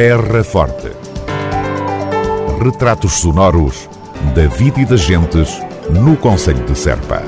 Terra Forte. Retratos sonoros da vida e das gentes no Conselho de Serpa.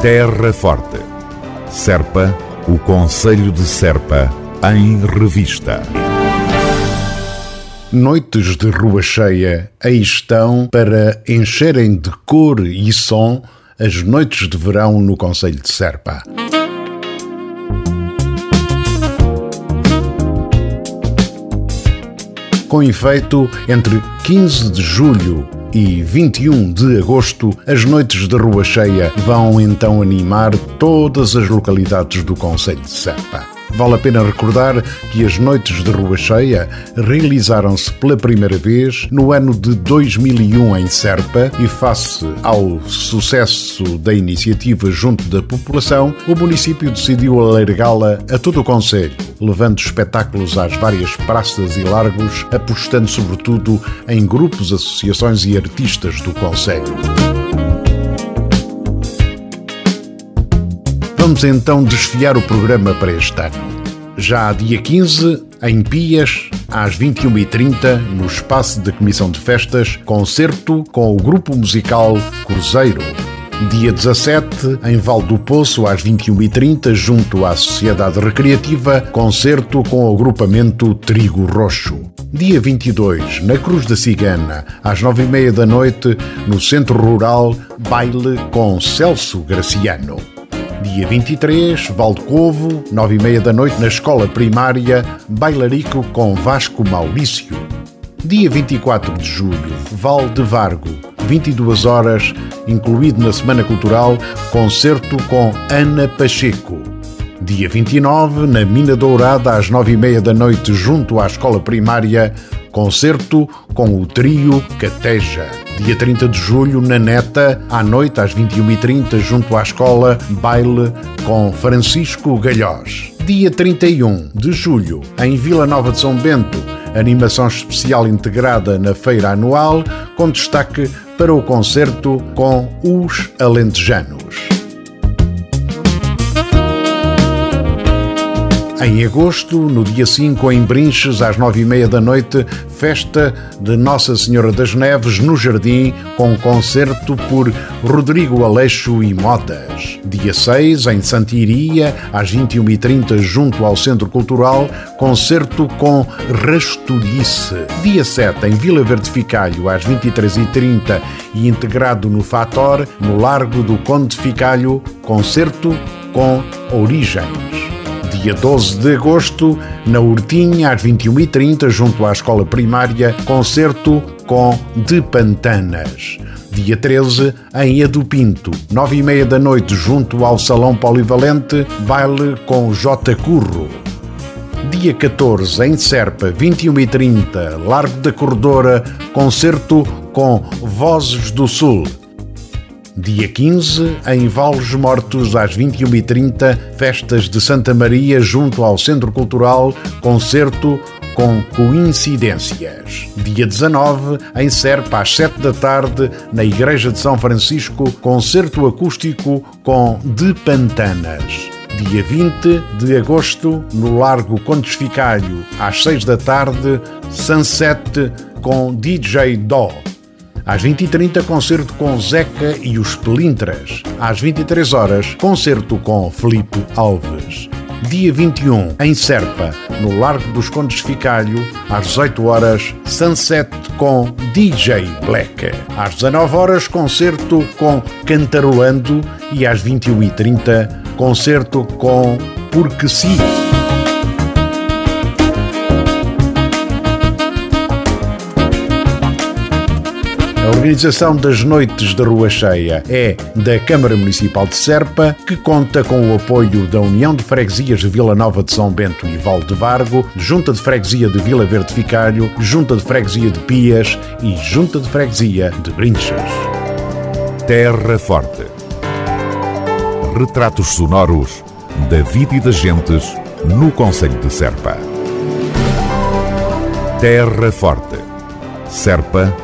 Terra Forte. Serpa, o Conselho de Serpa, em revista. Noites de rua cheia, aí estão para encherem de cor e som as noites de verão no Conselho de Serpa. Com efeito, entre 15 de julho e 21 de agosto, as noites de rua cheia vão então animar todas as localidades do Conselho de Serpa. Vale a pena recordar que as Noites de Rua Cheia realizaram-se pela primeira vez no ano de 2001 em Serpa e, face ao sucesso da iniciativa junto da população, o município decidiu alargá-la a todo o Conselho, levando espetáculos às várias praças e largos, apostando sobretudo em grupos, associações e artistas do Conselho. Vamos então desfiar o programa para este ano. Já dia 15, em Pias, às 21h30, no espaço da Comissão de Festas, concerto com o grupo musical Cruzeiro. Dia 17, em Val do Poço, às 21h30, junto à Sociedade Recreativa, concerto com o agrupamento Trigo Roxo. Dia 22, na Cruz da Cigana, às 9h30 da noite, no Centro Rural, baile com Celso Graciano. Dia 23, Valdecovo, 9 e meia da noite na Escola Primária, Bailarico com Vasco Maurício. Dia 24 de julho, Val de Vargo, 22 horas, incluído na Semana Cultural, concerto com Ana Pacheco. Dia 29, na Mina Dourada, às 9 e meia da noite, junto à Escola Primária, concerto com o trio Cateja. Dia 30 de julho, na Neta, à noite às 21h30, junto à escola, baile com Francisco Galhós. Dia 31 de julho, em Vila Nova de São Bento, animação especial integrada na feira anual, com destaque para o concerto com os Alentejanos. Em agosto, no dia 5, em Brinches, às nove e meia da noite, festa de Nossa Senhora das Neves no Jardim, com concerto por Rodrigo Aleixo e Motas. Dia 6, em Santiria, às 21h30, junto ao Centro Cultural, concerto com Rasturice. Dia 7, em Vila Verde Ficalho, às 23h30 e integrado no Fator, no Largo do Conde Ficalho, concerto com Origens dia 12 de agosto, na Hortinha, às 21h30, junto à escola primária, concerto com De Pantanas. Dia 13, em Edu Pinto, 9h30 da noite, junto ao Salão Polivalente, baile com J. Curro. Dia 14, em Serpa, 21h30, Largo da Corredora, concerto com Vozes do Sul. Dia 15, em Vales Mortos, às 21h30, festas de Santa Maria junto ao Centro Cultural, concerto com coincidências. Dia 19, em Serpa, às 7 da tarde, na Igreja de São Francisco, concerto acústico com De Pantanas. Dia 20 de agosto, no Largo Condes Ficalho, às 6 da tarde, Sunset com DJ Dó. Às 20h30, concerto com Zeca e os Pelintras. Às 23 horas, concerto com Felipe Alves. Dia 21, em Serpa, no Largo dos Condes Ficalho, às 18 horas, Sunset com DJ Black. Às 19 horas, concerto com Cantarolando e às 21h30, concerto com Porque Sim. A organização das Noites da Rua Cheia é da Câmara Municipal de Serpa, que conta com o apoio da União de Freguesias de Vila Nova de São Bento e Val de Vargo, Junta de Freguesia de Vila Verde Ficalho, Junta de Freguesia de Pias e Junta de Freguesia de Brinches. Terra Forte. Retratos sonoros da vida e das gentes no Conselho de Serpa. Terra Forte. Serpa